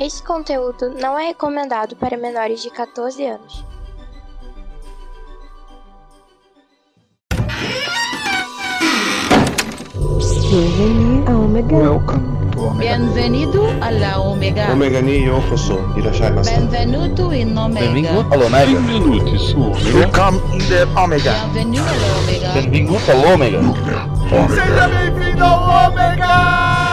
Este conteúdo não é recomendado para menores de 14 anos. Bienvenue à Omega. Welcome to Omega. Bienvenido alla Omega. Omega ni yokoso. Irashai Benvenuto in Omega. Benvingut a l'Omega. Benvenuti su Omega. Welcome in the Omega. Bienvenido alla Omega. Benvingut a l'Omega. Seja bem-vindo ao Omega!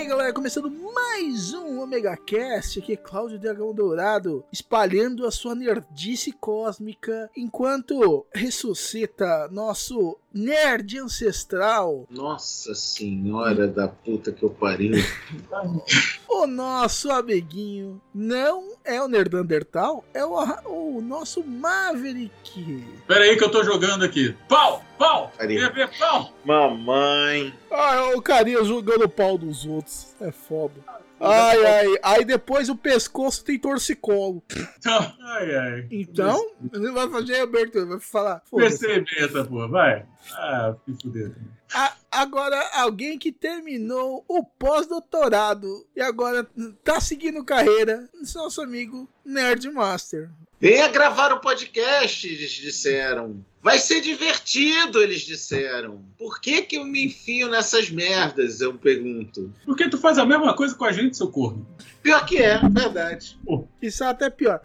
Aí galera, começando mais um Omega Cast, aqui é Cláudio Dragão Dourado, espalhando a sua nerdice cósmica, enquanto ressuscita nosso nerd ancestral, Nossa senhora da puta que eu pariu. o nosso amiguinho, não é o Nerdandertal, é o, o nosso Maverick. Pera aí que eu tô jogando aqui. Pau! Pau! Bebê, pau! Mamãe. Ah, é o carinha jogando o pau dos outros, é foda. Ai, ai, aí depois o pescoço tem torcicolo. Ai, ai. Então, ele vai fazer abertura, vai falar. PC essa porra, vai. Ah, que fuder. A- agora, alguém que terminou o pós-doutorado e agora tá seguindo carreira, nosso amigo Nerd Master. Venha gravar o podcast, eles disseram. Vai ser divertido, eles disseram. Por que que eu me enfio nessas merdas, eu pergunto. Por que tu faz a mesma coisa com a gente, seu corno? Pior que é, verdade. Isso é até pior.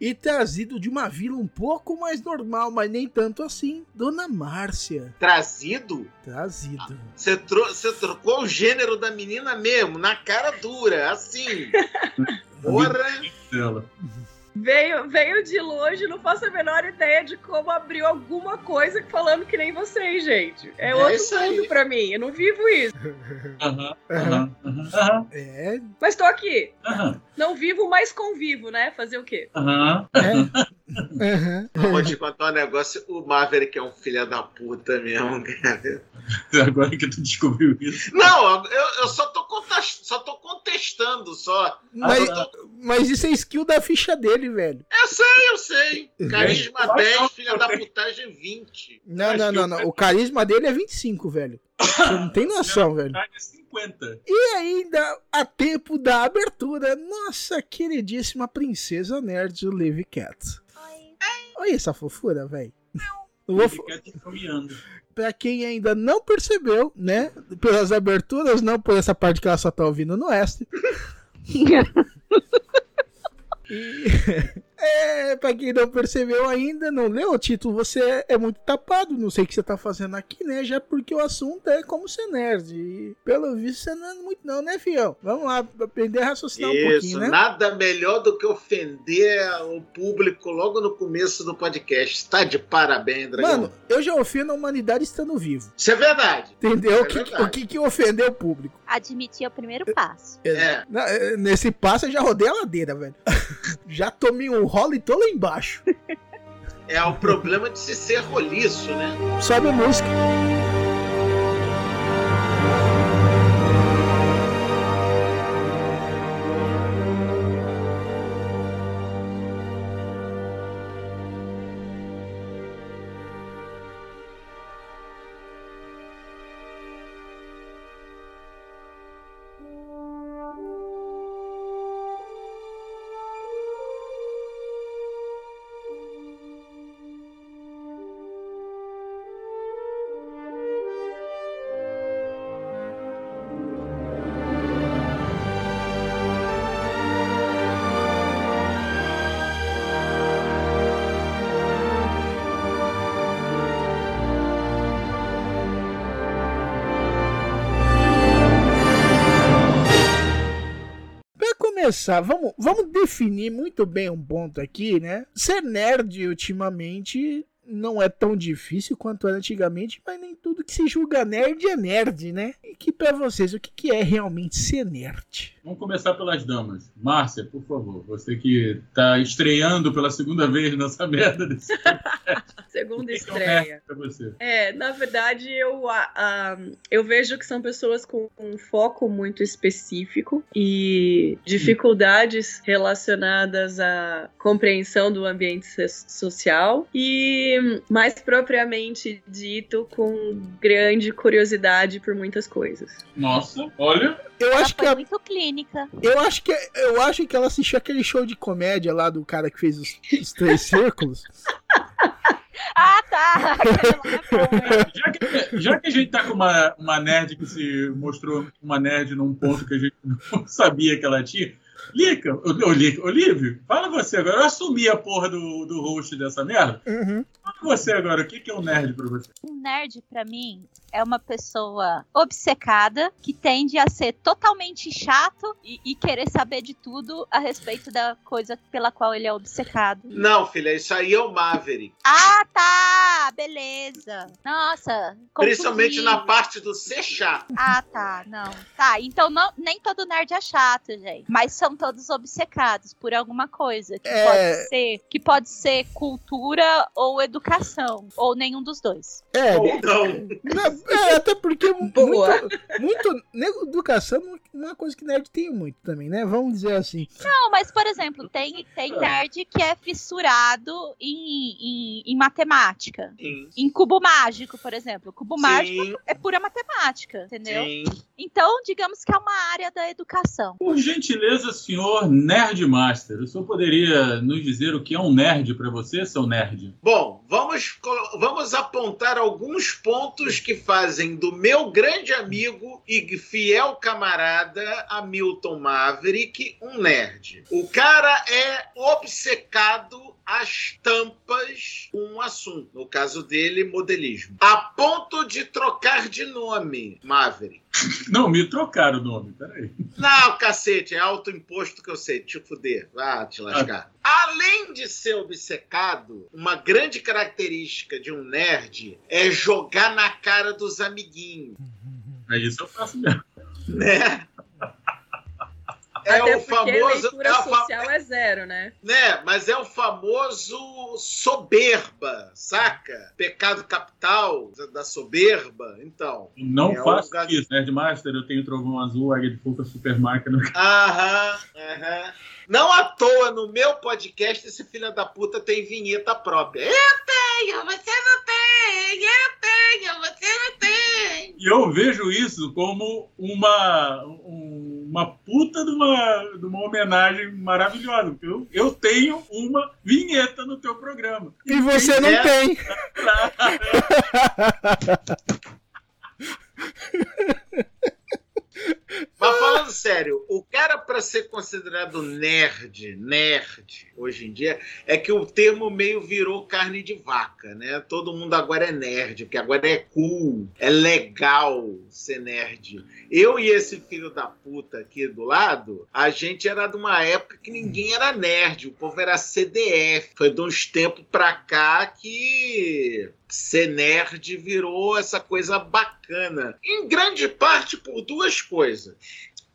E trazido de uma vila um pouco mais normal, mas nem tanto assim, Dona Márcia. Trazido? Trazido. Você tro você trocou o gênero da menina mesmo, na cara dura, assim. Porra. Veio, veio de longe, não faço a menor ideia de como abriu alguma coisa falando que nem vocês, gente. É, É outro mundo pra mim, eu não vivo isso. Aham, aham, aham, aham, É, Mas tô aqui. Não vivo, mas convivo, né? Fazer o quê? aham. é. Aham. Vou te contar um negócio. O Maverick é um filho da puta mesmo, cara. Agora que tu descobriu isso. Não, eu, eu só, tô só tô contestando só. Mas, Ah, mas isso é skill da ficha dele, velho. Eu sei, eu sei. Carisma Vai, 10, vai, filha da putagem 20. Não, não, não, o- não. O carisma dele é 25, velho. Você não tem noção, velho. É 50. E ainda a tempo da abertura, nossa queridíssima princesa nerd Live Cat. Olha essa fofura, velho. Eu vou, te pra quem ainda não percebeu, né? Pelas aberturas, não por essa parte que ela só tá ouvindo no Oeste. E, é, pra quem não percebeu ainda, não leu o título, você é muito tapado, não sei o que você tá fazendo aqui, né? Já porque o assunto é como ser nerd. E pelo visto você não é muito, não, né, fião? Vamos lá, aprender a raciocinar um pouquinho, Isso, né? nada melhor do que ofender o público logo no começo do podcast. Tá de parabéns, Dragão. Mano, eu já ofendo a humanidade estando vivo. Isso é verdade. Entendeu? É o, que, verdade. o que que ofendeu o público? Admitir é o primeiro passo. É. Na- eh, Nesse passo eu já rodei a ladeira, velho. já tomei um rolo e tô lá embaixo. É o problema de se ser roliço, né? Sobe a música. Começar, vamos, vamos definir muito bem um ponto aqui, né? Ser nerd ultimamente não é tão difícil quanto era antigamente, mas nem tudo que se julga nerd é nerd, né? E que pra vocês, o que, que é realmente ser nerd? Vamos começar pelas damas. Márcia, por favor, você que tá estreando pela segunda vez nessa merda desse Segunda é estreia. É, na verdade, eu, a- a- eu vejo que são pessoas com um foco muito específico e dificuldades relacionadas à compreensão do ambiente so- social e, mais propriamente dito, com grande curiosidade por muitas coisas. Nossa, olha, Eu acho que a- muito clínica. eu acho que eu acho que ela assistiu aquele show de comédia lá do cara que fez os, os três círculos. Ah, tá! Já que, já que a gente tá com uma, uma nerd que se mostrou uma nerd num ponto que a gente não sabia que ela tinha, Lica, Olívio, fala você agora. Eu assumi a porra do, do host dessa merda. Uhum. Você agora, o que, que é um nerd pra você? Um nerd, pra mim, é uma pessoa obcecada que tende a ser totalmente chato e, e querer saber de tudo a respeito da coisa pela qual ele é obcecado. Não, filha, isso aí é o Maverick. Ah, tá! Beleza. Nossa. Principalmente confundi. na parte do ser chato. Ah, tá. Não. Tá, então não, nem todo nerd é chato, gente. Mas são todos obcecados por alguma coisa. Que, É. pode, ser, que pode ser cultura ou educação. Ou nenhum dos dois. É, Ou não. não, é, até porque Boa. muito, muito né, educação não é uma coisa que nerd tem muito também, né? Vamos dizer assim. Não, mas, por exemplo, tem, tem nerd que é fissurado em, em, em matemática. Sim. Em cubo mágico, por exemplo. Cubo mágico Sim, é pura matemática, entendeu? sim. Então, digamos que é uma área da educação. Por gentileza, senhor Nerdmaster, o senhor poderia nos dizer o que é um nerd pra você, seu nerd? Bom, vamos, vamos apontar alguns pontos que fazem do meu grande amigo e fiel camarada Hamilton Maverick um nerd. O cara é obcecado às tampas um assunto. No caso dele, modelismo. A ponto de trocar de nome, Maverick. Não, me trocaram o nome, peraí. Não, cacete, é alto imposto que eu sei, te fuder, vá te lascar. Além de ser obcecado, uma grande característica de um nerd é jogar na cara dos amiguinhos, É isso eu faço mesmo. né? É Até o famoso. leitura É social é zero, né? né? Mas é o famoso soberba, saca? Pecado capital da- soberba. Então. Não É faço gato. isso, Nerdmaster. Eu tenho trovão azul, águia de fogo, super máquina. Aham, aham. Não à toa, no meu podcast, esse filho da puta tem vinheta própria. Eu tenho, você não tem, eu tenho, você não tem. E eu vejo isso como uma, um- uma puta de uma, de uma homenagem maravilhosa. porque Eu, eu tenho uma vinheta no teu programa. E você não tem. Mas falando sério, o cara para ser considerado nerd, nerd, hoje em dia, é que o termo meio virou carne de vaca, né? Todo mundo agora é nerd, porque agora é cool, é legal ser nerd. Eu e esse filho da puta aqui do lado, a gente era de uma época que ninguém era nerd, o povo era CDF. Foi de uns tempos pra cá que ser nerd virou essa coisa bacana. Em grande parte por duas coisas.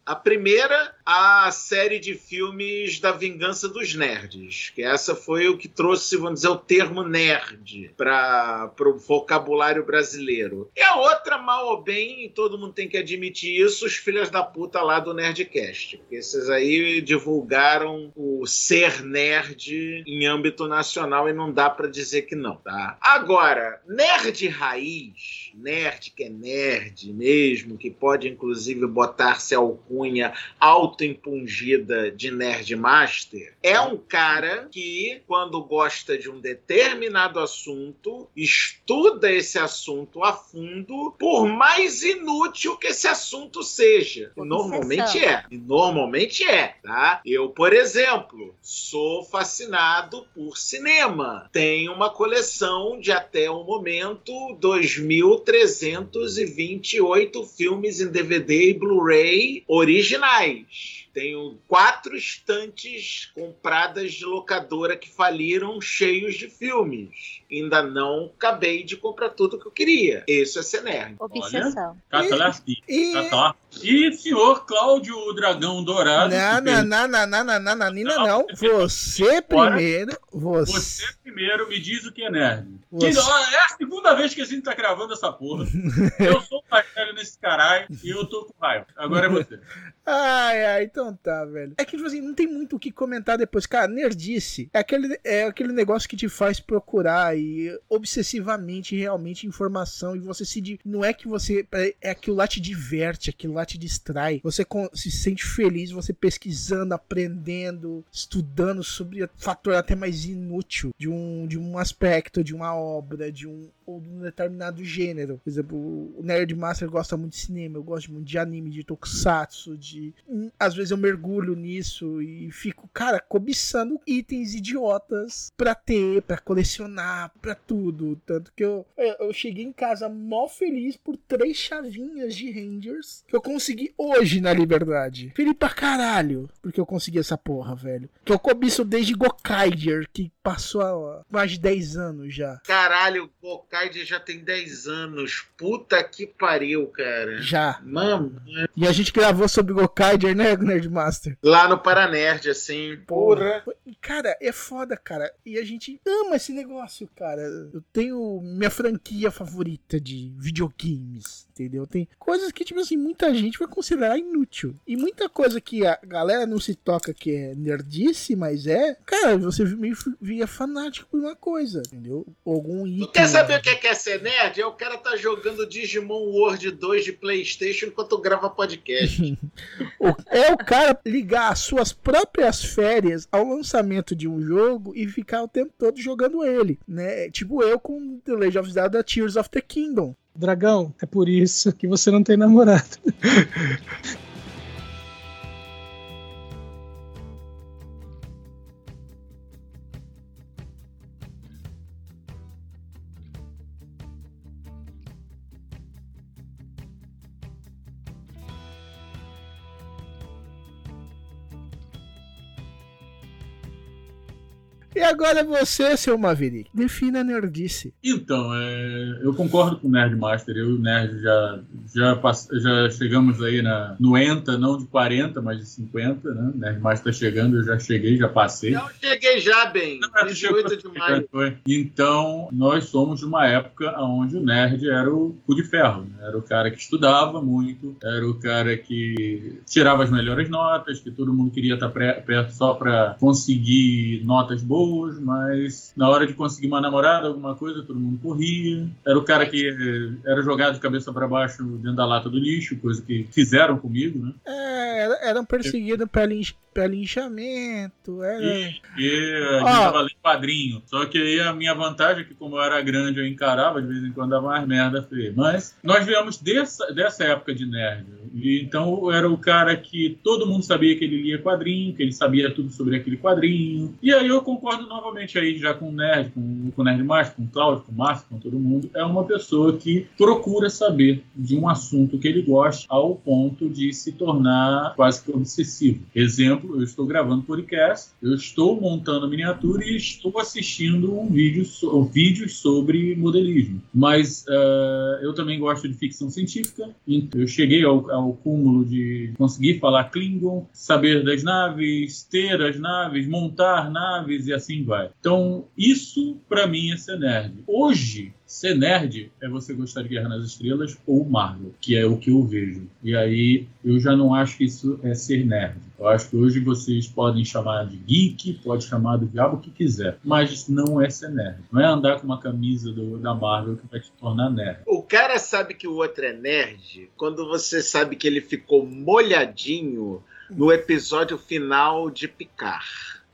A primeira, a série de filmes da Vingança dos Nerds, que essa foi o que trouxe, vamos dizer, o termo nerd para o vocabulário brasileiro. E a outra, mal ou bem, todo mundo tem que admitir isso, os filhos da puta lá do Nerdcast, porque esses aí divulgaram o ser nerd em âmbito nacional e não dá para dizer que não, tá? Agora, nerd raiz, nerd que é nerd mesmo, que pode inclusive botar-se alcunha autoimpungida de Nerd Master, é um cara que, quando gosta de um determinado assunto, estuda esse assunto a fundo, por mais inútil que esse assunto seja. E normalmente é. E normalmente é, tá? Eu, por exemplo, sou fascinado por cinema. Tenho uma coleção de até o momento 2.328 filmes em DVD e Blu-ray originais. Tenho quatro estantes compradas de locadora que faliram cheios de filmes. Ainda não acabei de comprar tudo que eu queria. Isso é ser nerd. Obsessão. Catalasti. E-. E senhor Cláudio Dragão Dourado. Não, não, não, não, não, não, não, não, Não, não. você primeiro. Você. Você primeiro me diz o que é nerd. Você- Que, ó, é a segunda vez que a gente tá gravando essa porra. eu sou o mais velho nesse caralho e eu tô com raiva. Agora é você. Ai, ai, então tá, velho. É que, tipo assim, não tem muito o que comentar depois. Cara, nerdice é aquele, é aquele negócio que te faz procurar e obsessivamente, realmente, informação. E você se. Não é que você. É é aquilo lá te diverte, aquilo lá te distrai. Você se sente feliz, você pesquisando, aprendendo, estudando sobre fator até mais inútil de um, de um aspecto, de uma obra, de um. Ou de um determinado gênero. Por exemplo, o Nerd Master gosta muito de cinema, eu gosto muito de anime, de tokusatsu, de. Hum, Às vezes eu mergulho nisso e fico, cara, cobiçando itens idiotas pra ter, pra colecionar, pra tudo. Tanto que eu, eu eu cheguei em casa mó feliz por três chavinhas de Rangers que eu consegui hoje na Liberdade. Feliz pra caralho, porque eu consegui essa porra, velho. Que eu cobiço desde Gokaiger, que passou há mais de 10 anos já. Caralho, o Gokaider já tem 10 anos. Puta que pariu, cara. Já. Mano, E a gente gravou sobre Gokaiger, né, Nerdmaster? lá no Paranerd, assim. Porra. Cara, é foda, cara. E a gente ama esse negócio, cara. Eu tenho minha franquia favorita de videogames, entendeu? Tem coisas que, tipo assim, muita gente vai considerar inútil. E muita coisa que a galera não se toca que é nerdice, mas é. Cara, você meio via fanático por uma coisa, entendeu? Algum item. Tu quer saber o que é, que é ser nerd? É o cara tá jogando Digimon World 2 de Playstation enquanto grava podcast. O- É o cara ligar as suas próprias férias ao lançamento de um jogo e ficar o tempo todo jogando ele, né? Tipo eu com The Legend of Zelda Tears of the Kingdom. Dragão, é por isso que você não tem namorado. E agora você, seu Maverick, defina a nerdice. Então, é, eu concordo com o Nerdmaster. Eu e o Nerd já, já, pass- já chegamos aí na, no ENTA, não de 40, mas de 50, né? O Nerdmaster tá chegando, eu já cheguei, já passei. Eu cheguei já, bem. 28 de maio. Então, nós somos de uma época onde o nerd era o cu de ferro. né? Era o cara que estudava muito, era o cara que tirava as melhores notas, que todo mundo queria estar pré- perto só para conseguir notas boas, mas na hora de conseguir uma namorada, alguma coisa, todo mundo corria. Era o cara que eh, era jogado de cabeça para baixo dentro da lata do lixo, coisa que fizeram comigo, né? É, era- eram perseguidos pelo pelo linchamento. Era... E, e a gente tava lendo quadrinho. Só que aí a minha vantagem é que, como eu era grande, eu encarava, de vez em quando dava mais merda feia. Mas nós viemos dessa, dessa época de nerd. E, então eu era o cara que todo mundo sabia que ele lia quadrinho, que ele sabia tudo sobre aquele quadrinho. E aí eu concordo novamente aí já com o Nerd, com, com o Nerd Mais, com o Cláudio, com o Márcio, com todo mundo. É uma pessoa que procura saber de um assunto que ele gosta ao ponto de se tornar quase que obsessivo. Exemplo, eu estou gravando podcast, eu estou montando miniatura e estou assistindo um vídeo so, vídeos sobre modelismo. Mas eh, eu também gosto de ficção científica, então eu cheguei ao, ao cúmulo de conseguir falar Klingon, saber das naves, ter as naves, montar naves e assim vai. Então, isso para mim é ser nerd. Hoje, ser nerd é você gostar de Guerra nas Estrelas ou Marvel, que é o que eu vejo. E aí eu já não acho que isso é ser nerd. Eu acho que hoje vocês podem chamar de geek, pode chamar do diabo o que quiser, mas isso não é ser nerd. Não é andar com uma camisa do- da Marvel que vai te tornar nerd. O cara sabe que o outro é nerd quando você sabe que ele ficou molhadinho no episódio final de Picar.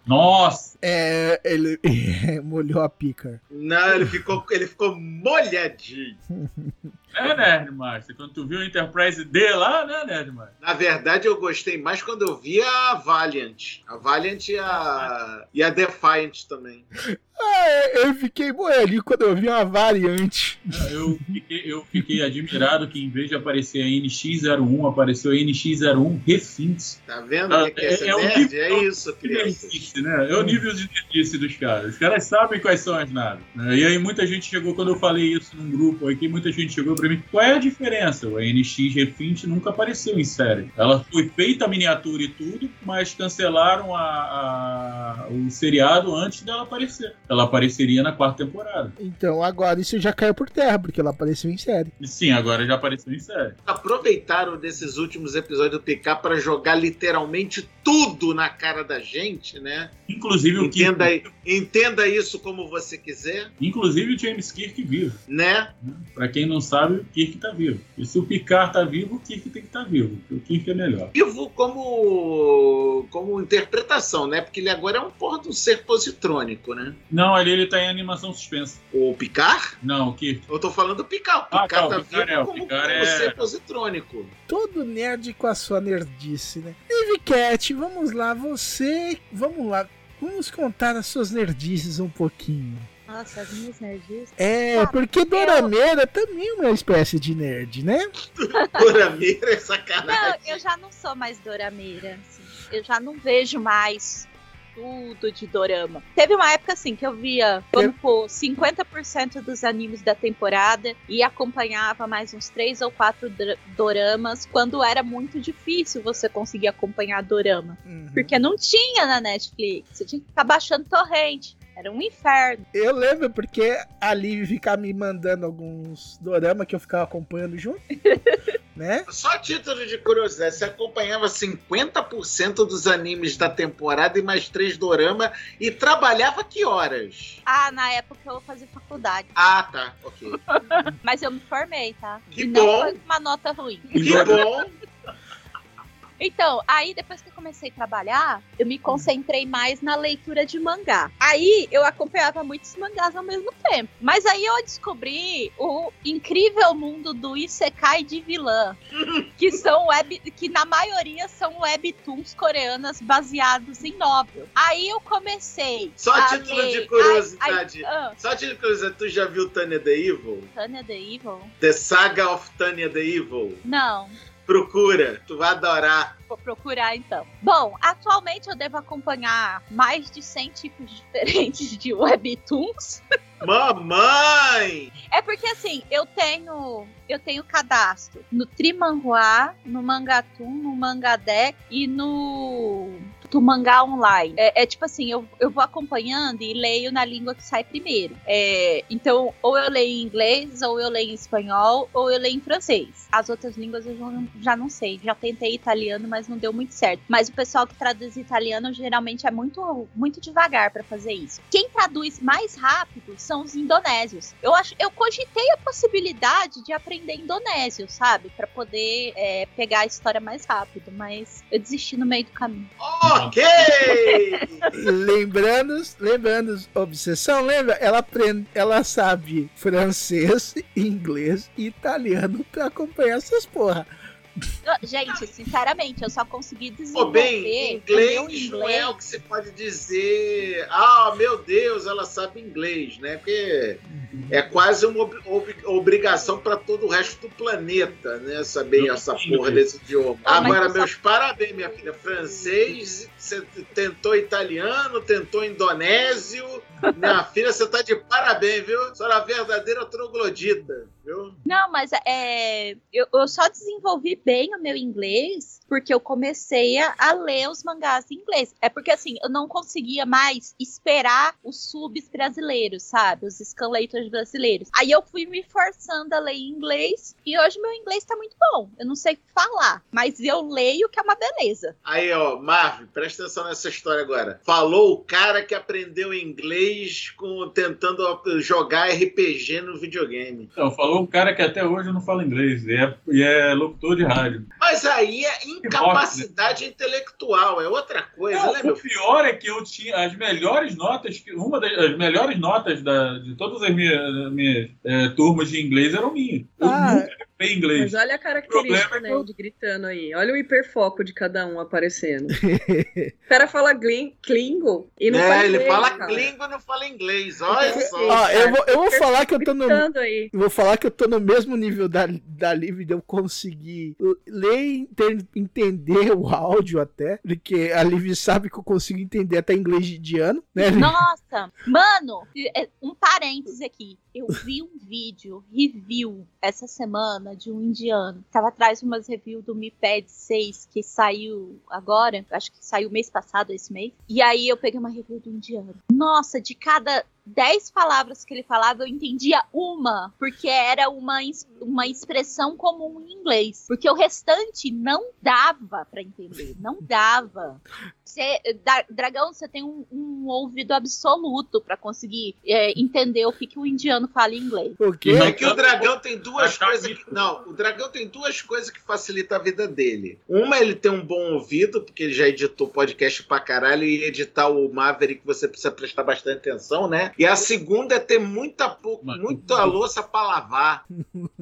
Nossa! É, ele molhou a pica. Não, ele ficou, ele ficou molhadinho. É, Nerdmaster. Quando tu viu o Enterprise D lá, né, Nerdmaster? Na verdade, eu gostei mais quando eu vi a Valiant. A Valiant e a, e a Defiant também. Ah, é, eu fiquei moelinho quando eu vi uma variante. Eu fiquei, eu fiquei admirado que em vez de aparecer a NX01, apareceu a NX01 Refintes. Tá vendo o que é, é, é, é nerd? É isso, criança. Né? É o nível de nerdice dos caras. Os caras sabem quais são as naves. Né? E aí muita gente chegou, quando eu falei isso num grupo aqui, muita gente chegou pra mim, qual é a diferença? O NX Refint nunca apareceu em série. Ela foi feita a miniatura e tudo, mas cancelaram a, a, o seriado antes dela aparecer ela apareceria na quarta temporada. Então agora isso já caiu por terra, porque ela apareceu em série. Sim, agora já apareceu em série. Aproveitaram desses últimos episódios do PK para jogar literalmente tudo na cara da gente, né? Inclusive o entenda, Kirk. Entenda isso como você quiser. Inclusive o James Kirk vivo. Né? Pra quem não sabe, o Kirk tá vivo. E se o Picard tá vivo, o Kirk tem que estar tá vivo. O Kirk é melhor. Vivo como, como interpretação, né? Porque ele agora é um porra de um ser positrônico, né? Não, ali ele tá em animação suspensa. O Picard? Não, o Kirk. Eu tô falando do Picard. O Picard ah, tá, tá o Picard vivo é, como, como é... ser positrônico. Todo nerd com a sua nerdice, né? Dave Cat, vamos lá, você. Vamos lá. Vamos contar as suas nerdices um pouquinho. Nossa, as minhas nerdices. É, ah, porque Dorameira eu... também é uma espécie de nerd, né? Dorameira é sacanagem. Não, eu já não sou mais Dorameira. Assim. Eu já não vejo mais tudo de dorama. Teve uma época assim que eu via, vamos pôr, 50% dos animes da temporada e acompanhava mais uns três ou quatro doramas quando era muito difícil você conseguir acompanhar dorama. Uhum. Porque não tinha na Netflix, você tinha que ficar baixando torrente. Era um inferno. Eu lembro porque a Liv ficava me mandando alguns dorama que eu ficava acompanhando junto. né? Só título de curiosidade, você acompanhava 50% dos animes da temporada e mais três dorama e trabalhava que horas? Ah, na época eu fazia faculdade. Ah, tá, ok. Mas eu me formei, tá? Que e bom. não foi uma nota ruim. Que bom. Então, aí depois que eu comecei a trabalhar, eu me concentrei mais na leitura de mangá. Aí eu acompanhava muitos mangás ao mesmo tempo. Mas aí eu descobri o incrível mundo do Isekai de vilã, que são web, que na maioria são webtoons coreanas baseados em novel. Aí eu comecei. Só a título ler... de curiosidade. Ai, ai, uh. Só título de curiosidade, tu já viu Tanya the Evil? Tanya the Evil? The Saga of Tanya the Evil? Não. Procura, tu vai adorar. Vou procurar então. Bom, atualmente eu devo acompanhar mais de 100 tipos diferentes de webtoons. Mamãe! É porque assim, eu tenho eu tenho cadastro no Trimanhua, no Mangatum, no Mangadeck e no do mangá online. É, é, tipo assim, eu, eu vou acompanhando e leio na língua que sai primeiro. É, então, ou eu leio em inglês, ou eu leio em espanhol, ou eu leio em francês. As outras línguas eu já não, sei. Já tentei italiano, mas não deu muito certo. Mas o pessoal que traduz italiano geralmente é muito, muito devagar para fazer isso. Quem traduz mais rápido são os indonésios. Eu acho, eu cogitei a possibilidade de aprender indonésio, sabe, para poder é, pegar a história mais rápido, mas eu desisti no meio do caminho. Oh! Ok! lembrando, lembrando, obsessão, lembra? Ela aprende, ela sabe francês, inglês e italiano pra acompanhar essas porra. Gente, sinceramente, eu só consegui desenvolver. Oh, bem, inglês, inglês não é o que você pode dizer. Ah, meu Deus, ela sabe inglês, né? Porque é quase uma ob obrigação para todo o resto do planeta, né? Saber essa porra desse idioma. Ah, Agora, meus parabéns, minha filha. Francês, você tentou italiano, tentou indonésio. Minha filha, você tá de parabéns, viu? Você é uma verdadeira troglodita, viu? Não, mas é, eu, eu só desenvolvi bem o meu inglês porque eu comecei a, a, ler os mangás em inglês. É porque assim, eu não conseguia mais esperar os subs brasileiros, sabe? Os scanlators brasileiros. Aí eu fui me forçando a ler em inglês e hoje meu inglês tá muito bom. Eu não sei falar, mas eu leio que é uma beleza. Aí, ó, Marvin, presta atenção nessa história agora. Falou o cara que aprendeu inglês com tentando jogar RPG no videogame. Então, falou o cara que até hoje não falo inglês. E é, e é locutor de rádio. Mas aí é incapacidade intelectual, é outra coisa, Não, né, o meu pior é que eu tinha as melhores notas, uma das as melhores notas da, de todas as minhas, minhas eh, turmas de inglês eram minhas. Eu Ah, nunca reprei inglês. Mas olha a característica, é né, eu- de gritando aí. Olha o hiperfoco de cada um aparecendo. o cara fala glin, Klingon e não É, fala ele inglês, fala cara. Klingon e não fala inglês. Olha só. Ó, eu vou, eu vou falar que eu tô no. Aí. Vou falar que eu tô no mesmo nível da, da Liv de eu conseguir ler e entender o áudio até. Porque a Liv sabe que eu consigo entender até inglês de ano, né? Liv? Nossa, mano, é, um parêntese aqui. Eu vi um vídeo, review, essa semana de um indiano. Tava atrás de umas reviews do Mi Pad 6 que saiu agora. Acho que saiu mês passado, esse mês. E aí eu peguei uma review do indiano. Nossa, de cada 10 palavras que ele falava, eu entendia uma, porque era uma, uma expressão comum em inglês. Porque o restante não dava pra entender, não dava. Você, da- dragão, você tem um, um ouvido absoluto pra conseguir é, entender o que, que o indiano fala em inglês. O quê? É que o dragão tem duas coisas. Que, não, o dragão tem duas coisas que facilitam a vida dele. Uma, ele tem um bom ouvido, porque ele já editou podcast pra caralho e editar o Maverick você precisa prestar bastante atenção, né? E a segunda é ter muita, pou- Mas- muita louça pra lavar,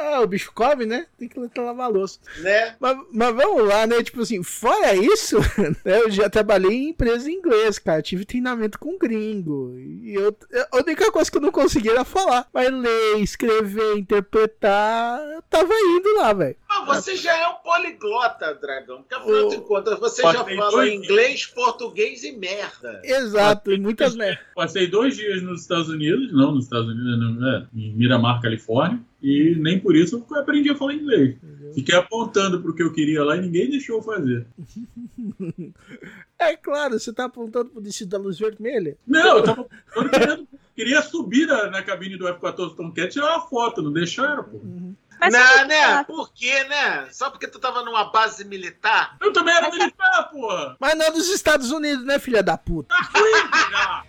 Ah, o bicho come, né? Tem que lavar a louça. né? Mas, mas vamos lá, né? Tipo assim, fora isso, né, eu já trabalhei em empresa em inglês, cara. Tive treinamento com gringo. E eu, a única coisa que eu não conseguia era falar. Mas ler, escrever, interpretar, eu tava indo lá, velho. Mas você já é um poliglota, dragão. Porque afinal O- de contas, você já fala dois- inglês, português e merda. Exato, e muitas merdas. Passei dois dias nos Estados Unidos, não nos Estados Unidos, não, é, em Miramar, Califórnia, e nem por isso eu aprendi a falar inglês. Fiquei apontando pro que eu queria lá e ninguém deixou eu fazer. É claro, você tá apontando pro destino da luz vermelha. Não, eu tava eu querendo- queria subir na, na cabine do F-14 Tomcat e tirar uma foto, não deixaram, pô. Mas Não, né? é? Por quê, né? Só porque tu tava numa base militar? Eu também era militar, porra! Mas não dos Estados Unidos, né, filha da puta? Já.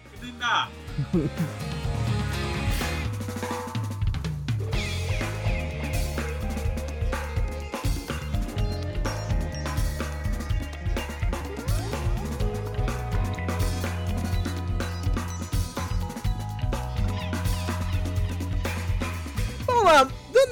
Vamos lá,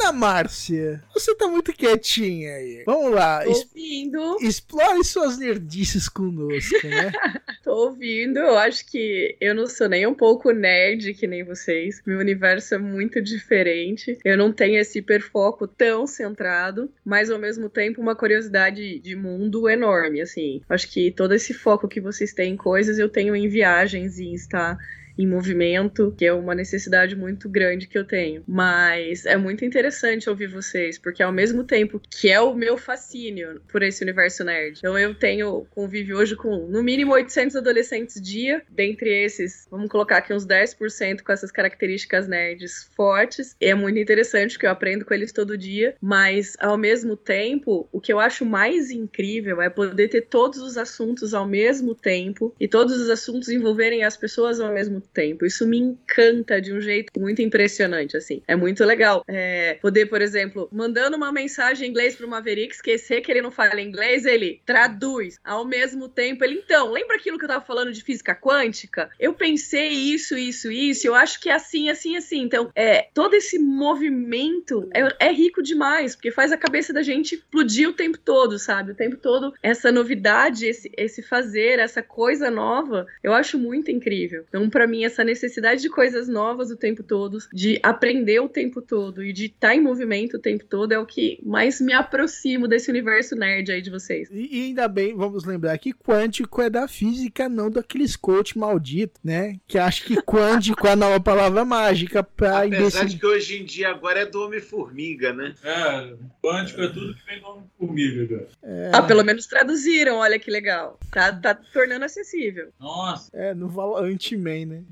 dona Márcia, você tá muito quietinha aí. Vamos lá, Tô ouvindo, explore suas nerdices conosco, né? tô ouvindo. Eu acho que eu não sou nem um pouco nerd que nem vocês. Meu universo é muito diferente. Eu não tenho esse hiperfoco tão centrado, mas ao mesmo tempo uma curiosidade de mundo enorme, assim. Acho que todo esse foco que vocês têm em coisas eu tenho em viagens e em estar em movimento, que é uma necessidade muito grande que eu tenho. Mas é muito interessante ouvir vocês, porque ao mesmo tempo que é o meu fascínio por esse universo nerd. Então eu tenho convívio hoje com no mínimo 800 adolescentes dia, dentre esses, vamos colocar aqui uns 10% com essas características nerds fortes. E é muito interessante porque eu aprendo com eles todo dia, mas ao mesmo tempo, o que eu acho mais incrível é poder ter todos os assuntos ao mesmo tempo e todos os assuntos envolverem as pessoas ao mesmo tempo. Isso me encanta de um jeito muito impressionante, assim. É muito legal. É, poder, por exemplo, mandando uma mensagem em inglês pro Maverick, esquecer que ele não fala inglês, ele traduz. Ao mesmo tempo, ele, então, lembra aquilo que eu tava falando de física quântica? Eu pensei isso, isso, isso, eu acho que é assim, assim, assim. Então, é, todo esse movimento é, é rico demais, porque faz a cabeça da gente explodir o tempo todo, sabe? O tempo todo, essa novidade, esse, esse fazer, essa coisa nova, eu acho muito incrível. Então, pra mim, essa necessidade de coisas novas o tempo todo, de aprender o tempo todo e de estar em movimento o tempo todo é o que mais me aproximo desse universo nerd aí de vocês. E, e ainda bem, vamos lembrar que quântico é da física, não daqueles coach maldito, né? Que acha que quântico é a nova palavra mágica pra Apesar imbecil. de que hoje em dia agora é do Homem-Formiga, né? É, quântico é tudo que vem nome comigo, cara. É, Ah, pelo menos traduziram, olha que legal. Tá, tá tornando acessível. Nossa, é, não fala anti-man, né?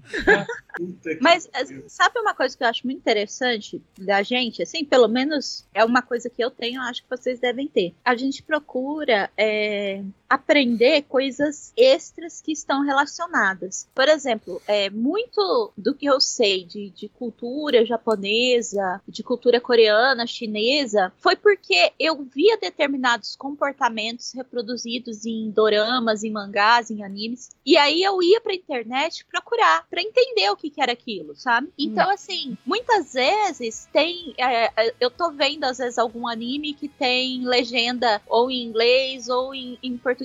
Mas eh, sabe uma coisa que eu acho muito interessante da gente, assim, pelo menos é uma coisa que eu tenho, acho que vocês devem ter. A gente procura é, aprender coisas extras que estão relacionadas. Por exemplo, é, muito do que eu sei de, de cultura japonesa, de cultura coreana, chinesa, foi porque eu via determinados comportamentos reproduzidos em doramas, em mangás, em animes, e aí eu ia pra internet procurar, pra entender o que, que era aquilo, sabe? Então, assim, muitas vezes tem. é, é, eu tô vendo, às vezes, algum anime que tem legenda ou em inglês ou em, em português.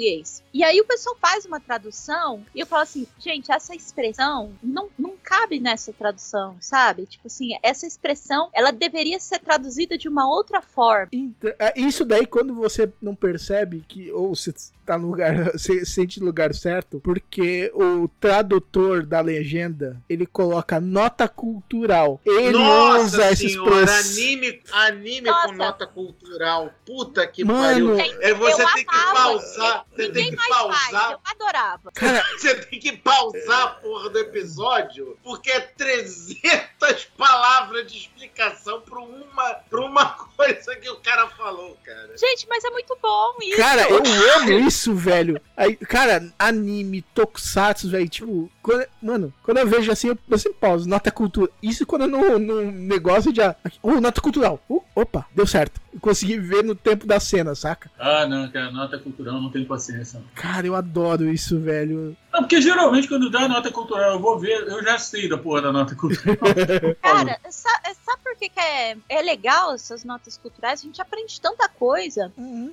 E aí o pessoal faz uma tradução e eu falo assim, gente, essa expressão não, não cabe nessa tradução, sabe? Tipo assim, essa expressão, ela deveria ser traduzida de uma outra forma. Então, é, Isso daí, quando você não percebe que, ou você tá no lugar, você sente no lugar certo, porque o tradutor da legenda, ele coloca nota cultural. Ele Nossa usa essa expressão. anime, anime com nota cultural. Puta que Mano, pariu. É, você tem que pausar. Você tem que faz, pausar. eu adorava. Você tem que pausar a porra do episódio, porque é 300 palavras de explicação pra uma, pra uma coisa que o cara falou, cara. Gente, mas é muito bom isso. Cara, eu amo isso, velho. Aí, cara, anime, tokusatsu, velho, tipo, quando- mano, quando eu vejo assim, eu, eu sempre pauso, nota cultura. Isso quando eu no, no negócio de. Oh, nota cultural. Uh, opa, deu certo. Eu consegui ver no tempo da cena, saca? Ah, não, cara, nota cultural não tem paciência. Cara, eu adoro isso, velho. Não, porque geralmente quando dá nota cultural, eu vou ver, eu já sei da porra da nota cultural. Cara, sa- sabe por que, que é, é legal essas notas culturais? A gente aprende tanta coisa.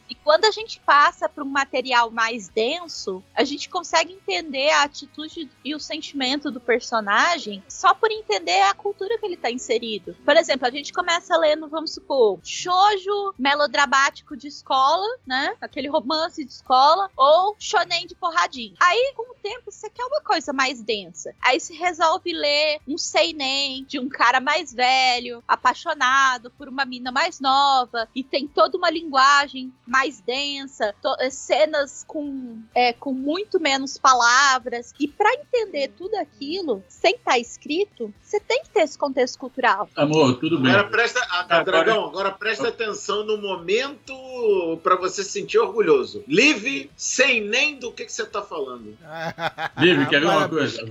E quando a gente passa para um material mais denso, a gente consegue entender a atitude e o sentimento do personagem só por entender a cultura que ele está inserido. Por exemplo, a gente começa lendo, vamos supor, shoujo melodramático de escola, né? Aquele romance de escola, ou shonen de porradinha. Aí, com o tempo, você quer uma coisa mais densa. Aí se resolve ler um seinen de um cara mais velho, apaixonado por uma mina mais nova, e tem toda uma linguagem mais densa, to- eh, cenas com, é, com muito menos palavras. E pra entender tudo aquilo, sem estar escrito, você tem que ter esse contexto cultural. Amor, tudo bem. Agora presta, ah, Agora- Dragão, agora presta atenção no momento pra você se sentir orgulhoso. Live sem nem do que, que você tá falando. Vivi, quer ver uma coisa?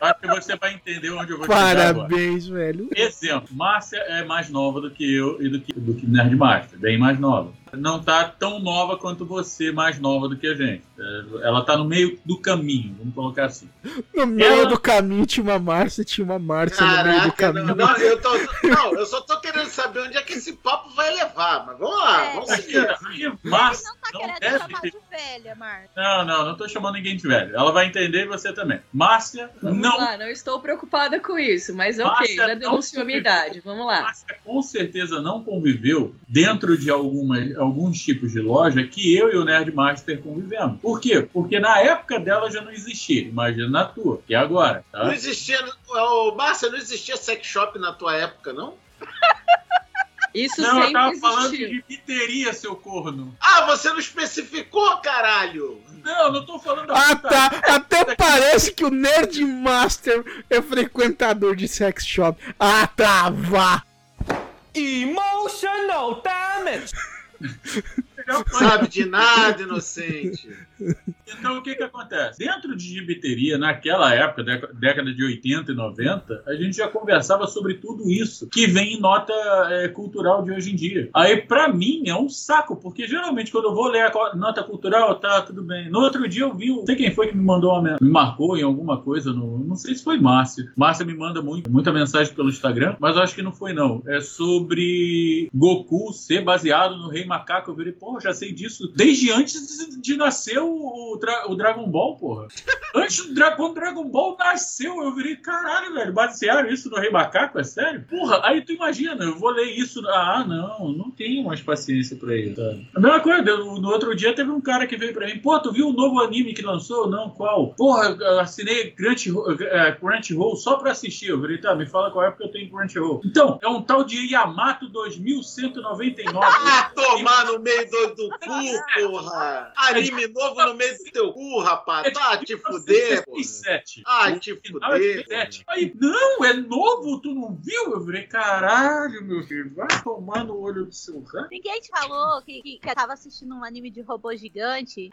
Acho que você vai entender onde eu vou. Parabéns, velho. Exemplo, Márcia é mais nova do que eu e do que, do que Nerdmaster, bem mais nova. Não tá tão nova quanto você, mais nova do que a gente. É, Ela tá no meio do caminho, vamos colocar assim. No meio Ela- do caminho tinha uma Márcia, tinha uma Márcia no meio do caminho. não, não, eu tô, não, eu só tô querendo saber onde é que esse papo vai levar. Mas vamos lá, É. vamos Aqui, seguir. Márcia Não tá não querendo deve chamar ter- de velha, Marcos. Não, não, não tô chamando ninguém de velho. Ela vai entender e você também. Márcia Vamos não lá, não estou preocupada com isso, mas ok, Márcia, já não denunciou a minha idade. Vamos lá. Márcia com certeza não conviveu dentro de algumas, alguns tipos de loja que eu e o Nerdmaster convivemos. Por quê? Porque na época dela já não existia. Imagina na tua, que é agora. Tá? Não existia. Ô, Márcia, não existia sex shop na tua época, não? Isso Não, eu sempre tava falando existiu. de piteria, seu corno. Ah, você não especificou, caralho! Não, não tô falando da Ah, tá. Até parece que o Nerd Master é frequentador de sex shop. Ah, tá, vá. Emotional damage! Sabe de nada, inocente. Então o que que acontece? Dentro de gibiteria, naquela época, déca- década de 80 e 90, a gente já conversava sobre tudo isso que vem em nota é, cultural de hoje em dia. Aí pra mim é um saco, porque geralmente quando eu vou ler a nota cultural, tá tudo bem. No outro dia eu vi, não sei quem foi que me mandou uma men- me marcou em alguma coisa no, não sei se foi Márcia. Márcia me manda muito, muita mensagem pelo Instagram, mas eu acho que não foi não. É sobre Goku ser baseado no Rei Macaco. Eu virei, porra, já sei disso desde antes de nascer o, o Dra- o Dragon Ball, porra. Antes do Dra quando o Dragon Ball nasceu, eu virei, caralho, velho, basearam isso no Rei Macaco, é sério? Porra, aí tu imagina, eu vou ler isso. Ah, não, não tenho mais paciência pra isso. sabe? A mesma coisa, no outro dia teve um cara que veio pra mim, pô, tu viu o novo anime que lançou? Não, qual? Porra, eu assinei eh, Crunchyroll só pra assistir. Eu virei, tá, me fala qual é porque eu tenho Crunchyroll. Então, é um tal de Yamato 2199. Ah, tomar no meio do, do cu, porra! Anime novo no meio do teu cu, rapaz. Tá te fuder, pô. 1977. Ah, te é de fuder. 77. Aí, não, é novo, tu não viu? Eu virei, caralho, meu filho, vai tomar no olho do seu rã. Ninguém te falou que, que, que eu tava assistindo um anime de robô gigante,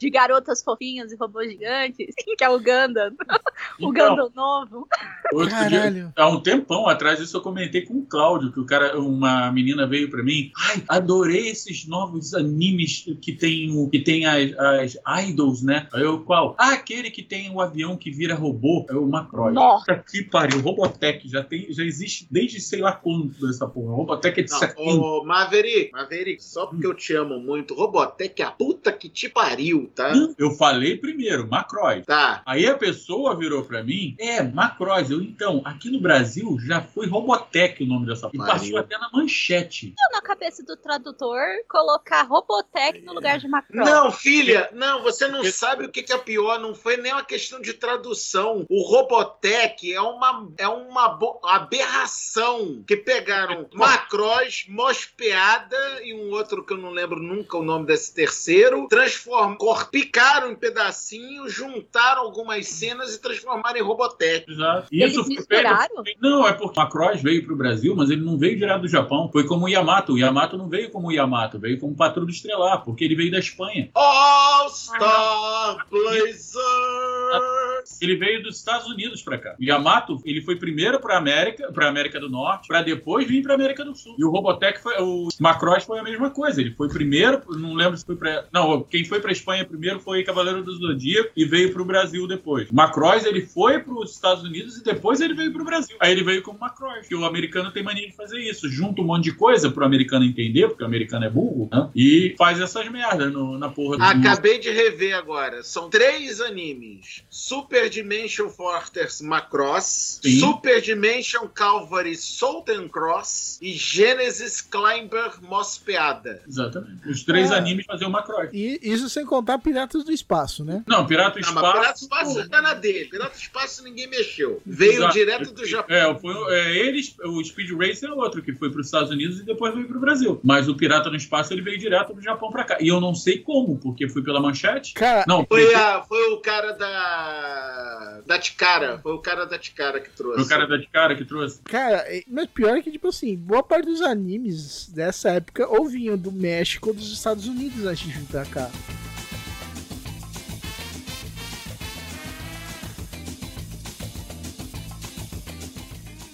de garotas fofinhas e robôs gigantes, que é o Gundam. o Então, Gundam novo. Outro Caralho. dia, há um tempão atrás, isso eu comentei com o Cláudio, que o cara, uma menina veio pra mim. Ai, adorei esses novos animes que tem, o- que tem as, as idols, né? Aí eu, qual? Ah, aquele que tem o avião que vira robô. É o Macross. Nossa. Que pariu, Robotech já, tem, já existe desde sei lá quando essa porra. Robotech é de Não, 70. ô, Maverick, Maverick, só porque eu te amo muito, Robotech é a puta que te pariu, tá? Eu falei primeiro, Macross. Tá. Aí a pessoa virou pra mim, é, Macross. Eu, então, aqui no Brasil já foi Robotech o nome dessa porra. E passou até na manchete. Eu, na cabeça do tradutor, colocar Robotech no lugar de Macross. Não, filha, não, você não sabe o que é pior, não foi nem uma questão de tradução. O Robotech é uma, é uma bo- aberração que pegaram Macross, Mospeada e um outro que eu não lembro nunca o nome desse terceiro, transform, cor- picaram em pedacinhos, juntaram algumas cenas e transformaram em Robotech. Exato. Eles Isso foi misturaram? Não, é porque o Macross veio pro Brasil, mas ele não veio direto do Japão. Foi como o Yamato. O Yamato não veio como o Yamato, veio como Patrulha Estrelar, porque ele veio da Espanha. All Star Blazers! Ele veio dos Estados Unidos pra cá. O Yamato, ele foi primeiro pra América, pra América do Norte, pra depois vir pra América do Sul. E o Robotech foi, o Macross foi a mesma coisa. Ele foi primeiro, não lembro se foi pra. Não, quem foi pra Espanha primeiro foi Cavaleiro do Zodíaco e veio pro Brasil depois. O Macross, ele foi pros Estados Unidos e depois ele veio pro Brasil. Aí ele veio como Macross, que o americano tem mania de fazer isso. Junta um monte de coisa pro americano entender, porque o americano é burro, né? E faz essas merdas no- na porra do. Acabei de rever agora. São três animes: Super Dimension Fortress Macross, Sim. Super Dimension Calvary Sultan Cross e Genesis Climber Mospeada. Exatamente. Os três É. animes faziam Macross. E isso sem contar Piratas do Espaço, né? Não, Pirata do mas Espaço. Pirata do Espaço tá na dele. Pirata do Espaço ninguém mexeu. Veio Exato. direto do Japão. É, foi, é, eles, o Speed Racer é outro, que foi para os Estados Unidos e depois veio para o Brasil. Mas o Pirata no Espaço ele veio direto do Japão para cá. E eu não sei como, porque foi pela manchete. Cara, Não, Foi, foi, a, foi o cara da. Da Ticara. Foi o cara da Ticara que trouxe. foi o cara da de cara que trouxe. Cara, é- mas pior é que, tipo assim, boa parte dos animes dessa época ou vinham do México ou dos Estados Unidos antes de vir pra cá.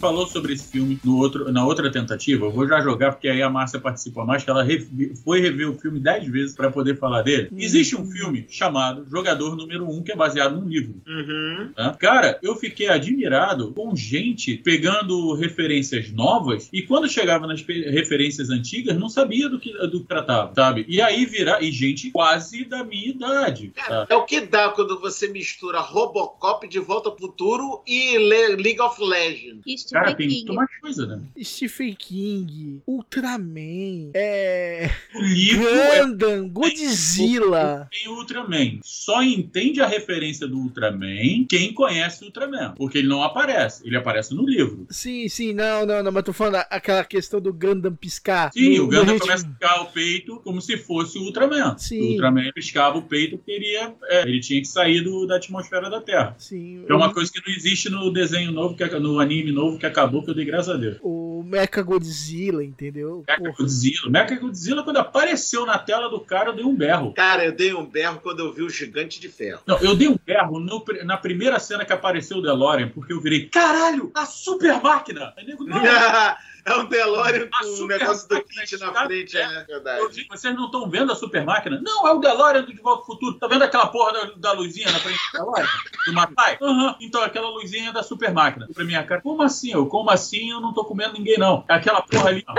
Falou sobre esse filme no outro, na outra tentativa. Eu vou já jogar, porque aí a Márcia participa mais, que ela revi- foi rever o filme dez vezes para poder falar dele. Existe um filme chamado Jogador Número 1, que é baseado num livro. Uhum. Tá? Cara, eu fiquei admirado com gente pegando referências novas e quando chegava nas referências antigas não sabia do que, do que tratava, sabe? E aí virar e gente quase da minha idade. Cara, tá? é o que dá quando você mistura Robocop de Volta ao Futuro e Le- League of Legends. E Cara, Stephen tem King. muito mais coisa, né? Stephen King, Ultraman, é. O livro é Gundam, Godzilla. tem o Ultraman. Só entende a referência do Ultraman quem conhece o Ultraman. Porque ele não aparece. Ele aparece no livro. Sim, sim, não, não, não, mas tô falando aquela questão do Gundam piscar. Sim, no- o Gundam ritmo- começa a piscar o peito como se fosse o Ultraman. Sim. O Ultraman piscava o peito porque ele, ia- é, ele tinha que sair do- da atmosfera da Terra. Sim, É uma coisa que não existe no desenho novo, que, no anime novo que acabou, que eu dei graças a Deus. o Mecha Godzilla, entendeu? Mecha Porra. Godzilla. Mecha Godzilla, quando apareceu na tela do cara, eu dei um berro. Cara, eu dei um berro quando eu vi o Gigante de Ferro. Não, eu dei um berro no na primeira cena que apareceu o DeLorean, porque eu virei, caralho, a super máquina! Aí, nego, não, é um DeLorean com negócio do kit na frente, é verdade. Eu digo, vocês não estão vendo a super máquina? Não, é o DeLorean do De Volta ao Futuro. Tá vendo aquela porra da, da luzinha na frente do DeLorean? Do Matai? Aham. Então, aquela luzinha é da super máquina. Pra minha cara, como assim? Eu, como assim? Eu não tô comendo ninguém, não. É aquela porra ali. ó.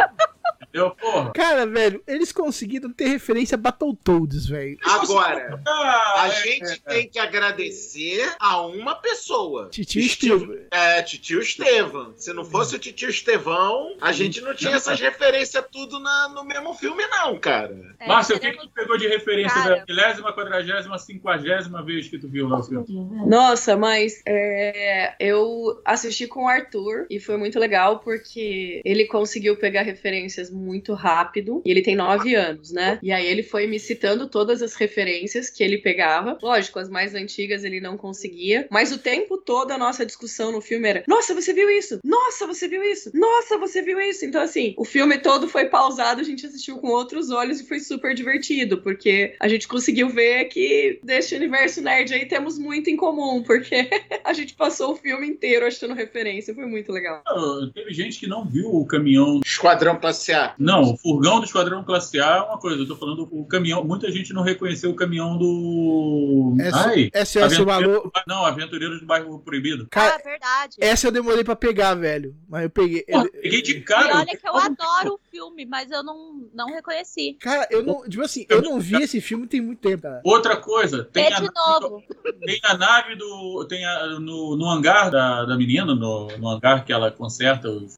Entendeu? Porra. Cara, velho, eles conseguiram ter referência a Battletoads, velho. Agora, Ah, a é, gente é, é. tem que agradecer a uma pessoa. Titio Steve. É, Titio Estevam. Se não fosse o Titio Estevão, a gente não tinha essas referências tudo na- no mesmo filme, não, cara. É, Márcia, o que, que tu pegou de referência Cara. da milésima, quadragésima, cinquagésima vez que tu viu o filme? Nossa, mas é, eu assisti com o Arthur e foi muito legal porque ele conseguiu pegar referências muito rápido. E ele tem nove anos, né? E aí ele foi me citando todas as referências que ele pegava. Lógico, as mais antigas ele não conseguia. Mas o tempo todo a nossa discussão no filme era: Nossa, você viu isso? Nossa, você viu isso? Nossa, você viu isso? Então, assim, o filme todo foi pausado, a gente assistiu com outros olhos e foi super divertido, porque a gente conseguiu ver que deste universo nerd aí temos muito em comum, porque a gente passou o filme inteiro achando referência. Foi muito legal. Ah, Teve gente que não viu o caminhão. Esquadrão Classe A. Não, o furgão do Esquadrão Classe A é uma coisa. Eu tô falando o caminhão. Muita gente não reconheceu o caminhão do. S- SOS Aventureiros Malu- do Ba- Não, Aventureiros do Bairro Proibido. Cara, Ah, verdade. essa eu demorei pra pegar, velho. Mas eu peguei. Pô, peguei de E cara. olha que eu adoro o filme, mas eu não, não reconheci. Cara, eu não. Tipo assim, eu não vi esse filme tem muito tempo, cara. Outra coisa, tem, Vê a, de nave novo. do- tem a nave do. Tem a, no, no hangar da, da menina, no, no hangar que ela conserta os,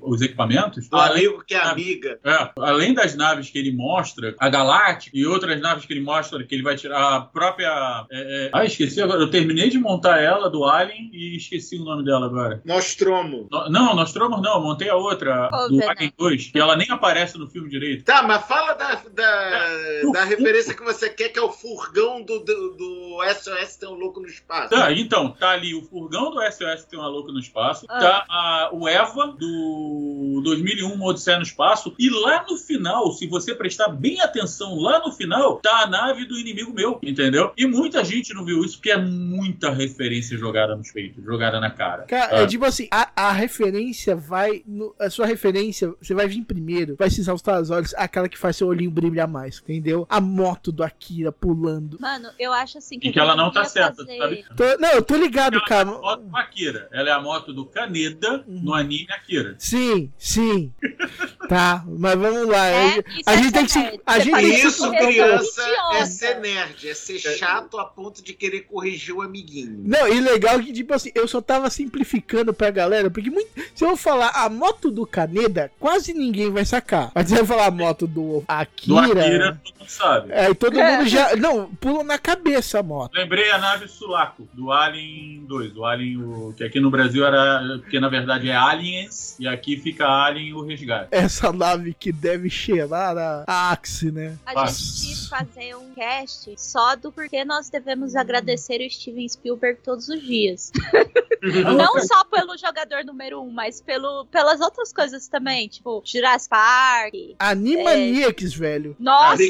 os equipamentos. Do amigo que é amiga. É, além das naves que ele mostra, a Galáctica e outras naves que ele mostra, que ele vai tirar a própria. é, é- Ah, esqueci agora. Eu terminei de montar ela do Alien e esqueci o nome dela agora. Nostromo. No- Não, Nostromo não, eu montei a outra, Qual do? Alien 2, que ela nem aparece no filme direito. Tá, mas fala da, da, É. da referência que você quer, que é o furgão do, do, do SOS Tem um Louco no Espaço. Tá, então, tá ali o furgão do SOS tem uma louca no espaço, Ah. tá a- o Eva do 2001 Uma Odisseia no Espaço, e lá no final, se você prestar bem atenção, lá no final, tá a nave do inimigo meu, entendeu? E muita gente não viu isso, porque é muita referência jogada nos peitos, jogada na cara. Cara, Ah. é tipo assim, a, a referência vai. no- a sua referência, você vai vir primeiro, vai se exaustar os olhos, aquela que faz seu olhinho brilhar mais, entendeu? A moto do Akira pulando. Mano, eu acho assim que. E que ela não tá certa, fazer- sabe? Tô- não, eu tô ligado, Ela é cara. a moto do Akira. Ela é a moto do Kaneda no anime Akira. Sim, sim. tá, mas vamos lá. É, a é gente tem que se. A Você gente faz tem que Isso, criança, é ser nerd, é ser chato a ponto de querer corrigir o amiguinho. Não, e legal que, tipo assim, eu só tava simplificando pra galera, porque muito, se eu falar a moto do Caneda, quase ninguém vai sacar. Mas se eu falar a moto do Akira. Do Akira, todo mundo sabe. Aí todo É. mundo já. Não, pula na cabeça a moto. Lembrei a nave Sulaco, do Alien 2. Do Alien, o, que aqui no Brasil era. Porque na verdade é Aliens, e aqui fica Alien o Resgate. Essa nave que deve cheirar a, a Axe, né? A Faz. gente quis fazer um cast só do porquê nós devemos agradecer o Steven Spielberg todos os dias. Não só pelo jogador número um, mas pelo, pelas outras coisas também, tipo Jurassic Park. Animaniacs, velho. Nossa!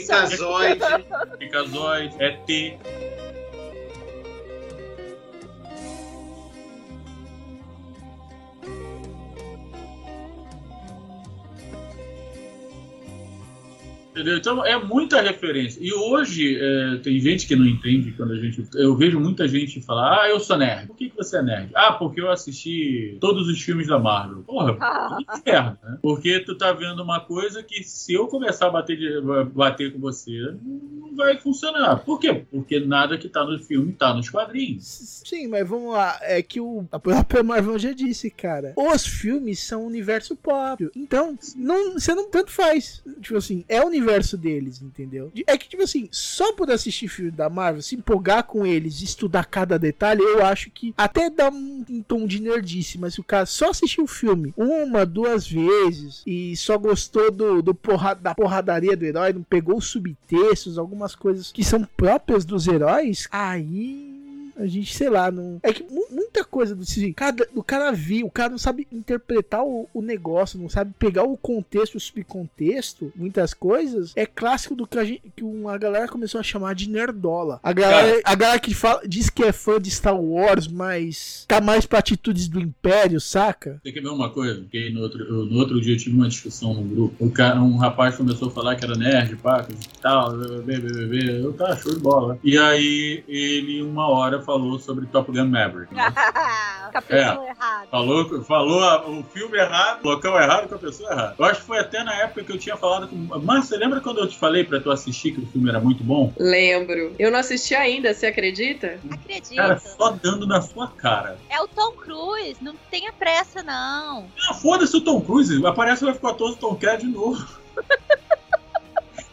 Freakazoid, ET. Entendeu? Então é muita referência. E hoje é, tem gente que não entende quando a gente. Eu vejo muita gente falar: Ah, eu sou nerd. Por que, que você é nerd? Ah, porque eu assisti todos os filmes da Marvel. Porra, que inferno, né? Porque tu tá vendo uma coisa que se eu começar a bater, de- bater com você, não vai funcionar. Por quê? Porque nada que tá no filme tá nos quadrinhos. Sim, mas vamos lá. É que o, a própria Marvel já disse, cara. Os filmes são universo próprio. Então, não, você não tanto faz. Tipo assim, é o universo deles, entendeu? É que, tipo assim, só por assistir filme da Marvel, se empolgar com eles, estudar cada detalhe, eu acho que até dá um, um tom de nerdice. Mas o cara só assistiu o filme uma, duas vezes e só gostou do, do porra, da porradaria do herói, não pegou os subtextos, algumas coisas que são próprias dos heróis, aí a gente, sei lá, não. É que mu- muita coisa do assim, cada, o cara viu, o cara não sabe interpretar o, o negócio, não sabe pegar o contexto, o subcontexto, muitas coisas. É clássico do que a, gente, que uma galera começou a chamar de nerdola. A galera, a galera que fala, diz que é fã de Star Wars, mas tá mais pra atitudes do Império, saca? Tem que ver uma coisa, que no outro, eu- no outro dia eu tive uma discussão no grupo. O cara, um rapaz começou a falar que era nerd, pá, e tal, bebê, bebê, bebê. Eu tá, show de bola. E aí ele, uma hora, falou sobre Top Gun Maverick. né? com a pessoa errada. Falou, falou a- o filme errado, o local errado com a pessoa errada. Eu acho que foi até na época que eu tinha falado com. Márcia, você lembra quando eu te falei pra tu assistir que o filme era muito bom? Lembro. Eu não assisti ainda, você acredita? Acredito. Cara, só dando na sua cara. É o Tom Cruise, não tenha pressa, não. Ah, foda-se o Tom Cruise, aparece o F-14 Tom Cruise de novo.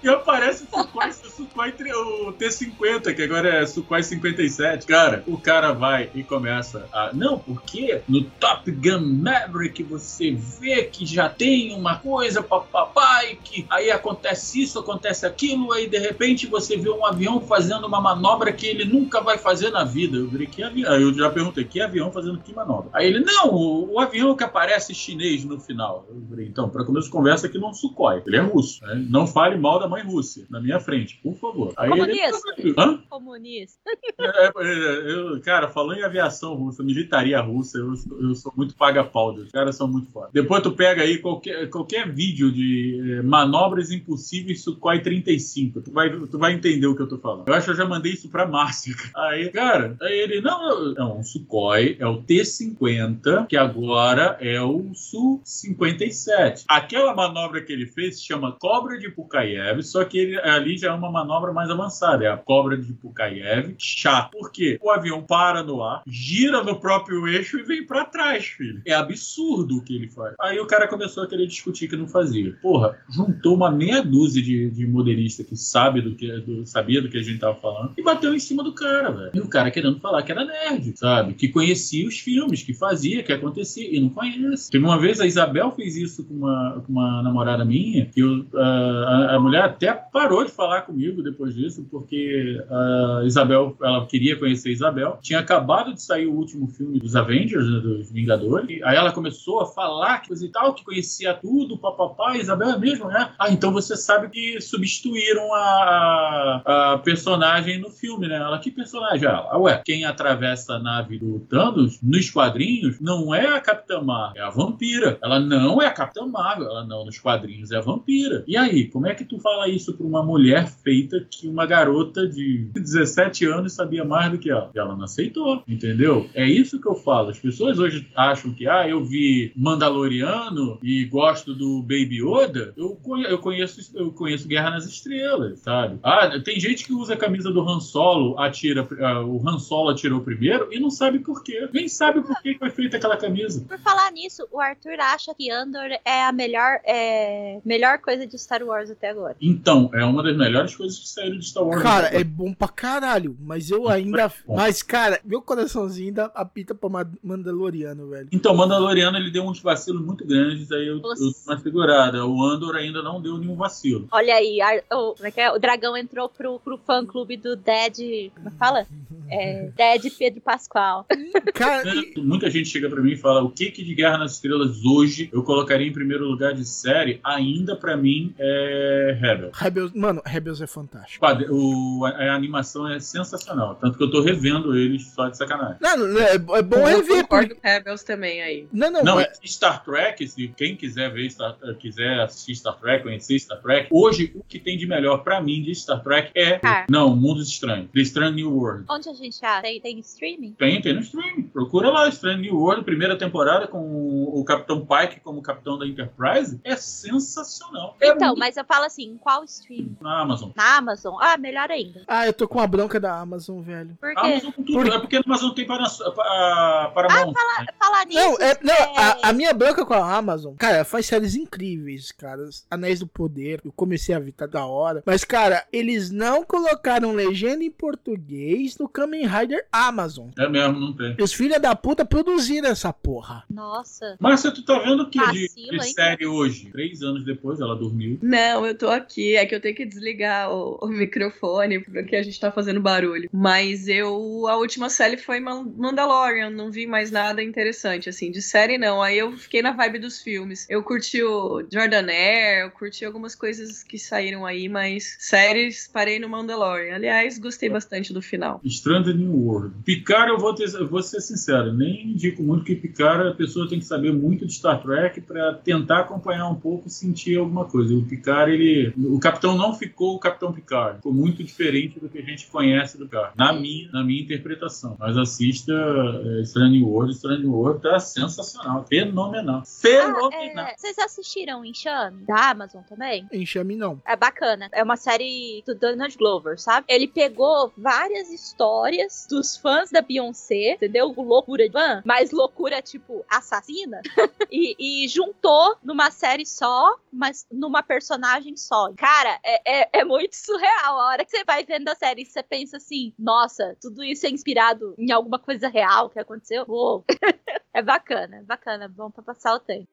E aparece o Sukhoi, Sukhoi o T-50, que agora é Sukhoi 57. Cara, o cara vai e começa a. Não, porque no Top Gun Maverick você vê que já tem uma coisa, papai, que aí acontece isso, acontece aquilo, aí de repente você vê um avião fazendo uma manobra que ele nunca vai fazer na vida. Eu falei, que avião? Eu já perguntei, que avião fazendo que manobra? Aí ele, não, o, o avião que aparece chinês no final. Eu falei, então, para começo de conversa aqui não é um Sukhoi, ele é russo. né? Não fale mal da mãe Rússia na minha frente, por favor. Aí ele, Comunista. Hã? Comunista. É, é, eu, cara, falando em aviação russa, militaria russa, eu, eu sou muito paga-pau. Os caras são muito foda. Depois tu pega aí qualquer, qualquer vídeo de eh, manobras impossíveis Sukhoi 35. Tu vai, tu vai entender o que eu tô falando. Eu acho que eu já mandei isso pra Márcia. Aí, cara, aí ele, não, não, o Sukhoi é o T-50, que agora é o Su-57. Aquela manobra que ele fez se chama Cobra de Pukayev, só que ele, ali já é uma manobra mais avançada. É a Cobra de Pukayev. Chato. Por quê? O avião para no ar, gira no próprio eixo e vem pra trás, filho. É absurdo o que ele faz. Aí o cara começou a querer discutir que não fazia. Porra, juntou uma meia dúzia de, de modelista que sabe do que do- sabia do que a gente tava falando e bateu em cima do cara, velho. E o cara querendo falar que era nerd, sabe? Que conhecia os filmes, que fazia, que acontecia e não conhece. Teve uma vez a Isabel fez isso com uma, com uma namorada minha, que eu, ah, a, a mulher até parou de falar comigo depois disso, porque a Isabel, ela queria conhecer a Isabel. Tinha acabado de sair o último filme dos Avengers, né, dos Vingadores. Aí ela começou a falar que coisa e tal, que conhecia tudo, papapá. Isabel é mesmo, né? Ah, então você sabe que substituíram a, a personagem no filme, né? Ela, que personagem? Ela, ué, quem atravessa a nave do Thanos nos quadrinhos não é a Capitã Marvel, é a vampira. Ela não é a Capitã Marvel, ela não, nos quadrinhos é a vampira. E aí, como é que tu fala isso pra uma mulher feita que uma garota de 17 anos sabia mais do que ela? Ela não aceitou, entendeu? É isso que eu falo. As pessoas hoje acham que, ah, eu vi Mandaloriano e gosto do Baby Yoda, eu, eu conheço, eu conheço Guerra nas Estrelas, sabe? Ah, tem gente que usa a camisa do Han Solo, atira, ah, o Han Solo atirou primeiro e não sabe por quê. Nem sabe por que foi feita aquela camisa. Por falar nisso, o Arthur acha que Andor é a melhor, é, melhor coisa de Star Wars até agora. Então, é uma das melhores coisas que saíram de Star Wars. Cara, é bom pra caralho, mas eu ainda. Mas, cara, meu coraçãozinho ainda apita pra Ma- Mandaloriano, velho. Então, Mandaloriano ele deu uns vacilos muito grandes, aí eu, eu tô mais segurada. O Andor ainda não deu nenhum vacilo. Olha aí, Ar- o, como é que é? o dragão entrou pro, pro fã clube do Dead. Como é que fala? É, Dead Pedro Pascoal. Cara, Muita gente chega pra mim e fala: o que, que de Guerra nas Estrelas hoje eu colocaria em primeiro lugar de série? Ainda pra mim é Rebel. Rebels, mano, Rebels é fantástico. O- a, a animação é sensacional. Tanto que eu tô revendo eles só de sacanagem. Não, não, é, é bom eu rever. concordo com Rebels também aí. Não, não, Não, mas- é Star Trek, se quem quiser ver Star, quiser assistir Star Trek, conhecer Star Trek, hoje o que tem de melhor pra mim de Star Trek é Ah. não, Mundos Estranhos, The Strange New World. Onde a gente acha? Tem, tem streaming? Tem, tem no stream. Procura lá, Strange New World, primeira temporada com o, o Capitão Pike como capitão da Enterprise. É sensacional. É Então, muito mas eu falo assim, qual streaming? na Amazon. Na Amazon? Ah, melhor ainda. Ah, eu tô com a bronca da Amazon, velho. Por quê? Amazon com tudo. É porque a Amazon tem para, para, Paramount. né? Falar nisso. Não, é, não a, a minha bronca com a Amazon, cara, faz séries incríveis, cara. Anéis do Poder, eu comecei a ver, tá da hora. Mas, cara, eles não colocaram legenda em português no Kamen Rider Amazon. É mesmo, não tem. Os filhos da puta produziram essa porra. Nossa. Márcia, tu tá vendo o que de, Vacilo, de hein? série hoje? Três anos depois, ela dormiu. Não, eu tô aqui. É que eu tenho que desligar o, o microfone porque a gente tá fazendo barulho. Mas eu. A última série foi Man- Mandalorian. Não vi mais nada interessante, assim. De série, não. Aí eu fiquei na vibe dos filmes. Eu curti o Jordaner, eu curti algumas coisas que saíram aí, mas séries parei no Mandalorian. Aliás, gostei bastante do final. Strange New World. Picard, eu vou, ter, vou ser sincero, nem indico muito que Picard a pessoa tem que saber muito de Star Trek pra tentar acompanhar um pouco e sentir alguma coisa. O Picard, ele. O capitão não ficou o Capitão Picard. Ficou muito diferente do que a gente conhece do Picard. Na minha, na minha interpretação. Mas assista é, Strange World. Strange World tá sensacional. Fenomenal. Fenomenal. É, vocês assistiram Enxame? Da Amazon também? Enxame não. É bacana. É uma série do Donald Glover, sabe? Ele pegou várias histórias dos fãs da Beyoncé, entendeu? Loucura de fã, mas loucura tipo assassina, e, e juntou numa série só, mas numa personagem só. Cara, é, é, é muito surreal. A hora que você vai vendo a série, você pensa assim: nossa, tudo isso é inspirado em alguma coisa real que aconteceu. Uou. é bacana, é bacana, bom pra passar o tempo.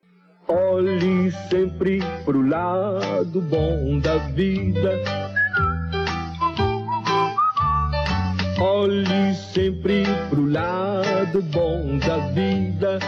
Olhe sempre pro lado bom da vida. Olhe sempre pro lado bom da vida.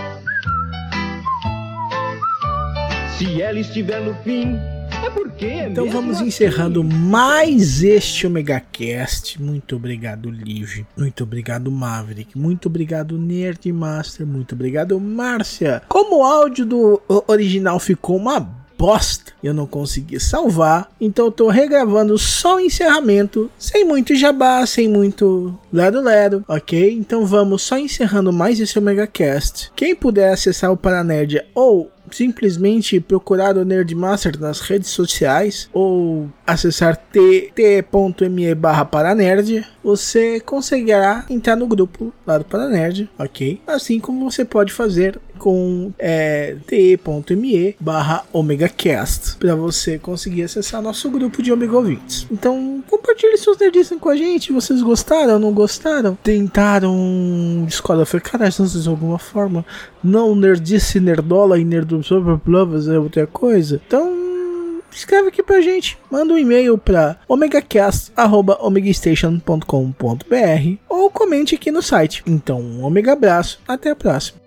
Se ela estiver no fim, é porque é Então vamos assim. encerrando mais este Omega Cast. Muito obrigado, Liv. Muito obrigado, Maverick. Muito obrigado, Nerd Master. Muito obrigado, Márcia. Como o áudio do original ficou uma bosta, eu não consegui salvar, então eu tô regravando só o encerramento, sem muito jabá, sem muito lero lero, ok? Então vamos só encerrando mais esse Omega Cast. Quem puder acessar o Paranerd ou simplesmente procurar o Nerdmaster nas redes sociais ou acessar t.me barra paranerd, você conseguirá entrar no grupo lá do Paranerd, ok? Assim como você pode fazer com é, t.me barra omegacast para você conseguir acessar nosso grupo de Omega ouvintes. Então compartilhe seus nerdices com a gente, vocês gostaram, não gostaram? Tentaram discordar, foi cara, de alguma forma não nerdice, nerdola e nerdoplovas é outra coisa. Então, escreve aqui pra gente. Manda um e-mail pra omegastation.com.br ou comente aqui no site. Então, um omega abraço, até a próxima.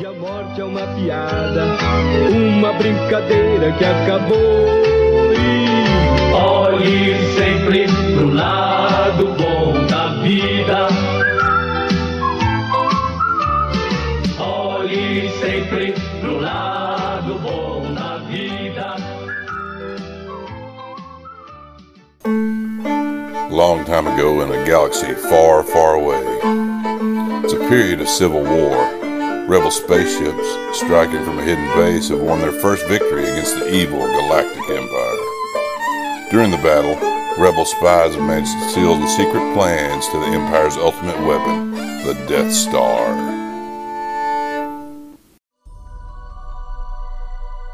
E a morte é uma piada, uma brincadeira que acabou. Olhe sempre pro lado bom da vida. Olhe sempre pro lado bom da vida. long time ago in a galaxy far, far away. It's a period of civil war. Rebel spaceships striking from a hidden base have won their first victory against the evil Galactic Empire. During the battle, Rebel spies have managed to seal the secret plans to the Empire's ultimate weapon, the Death Star.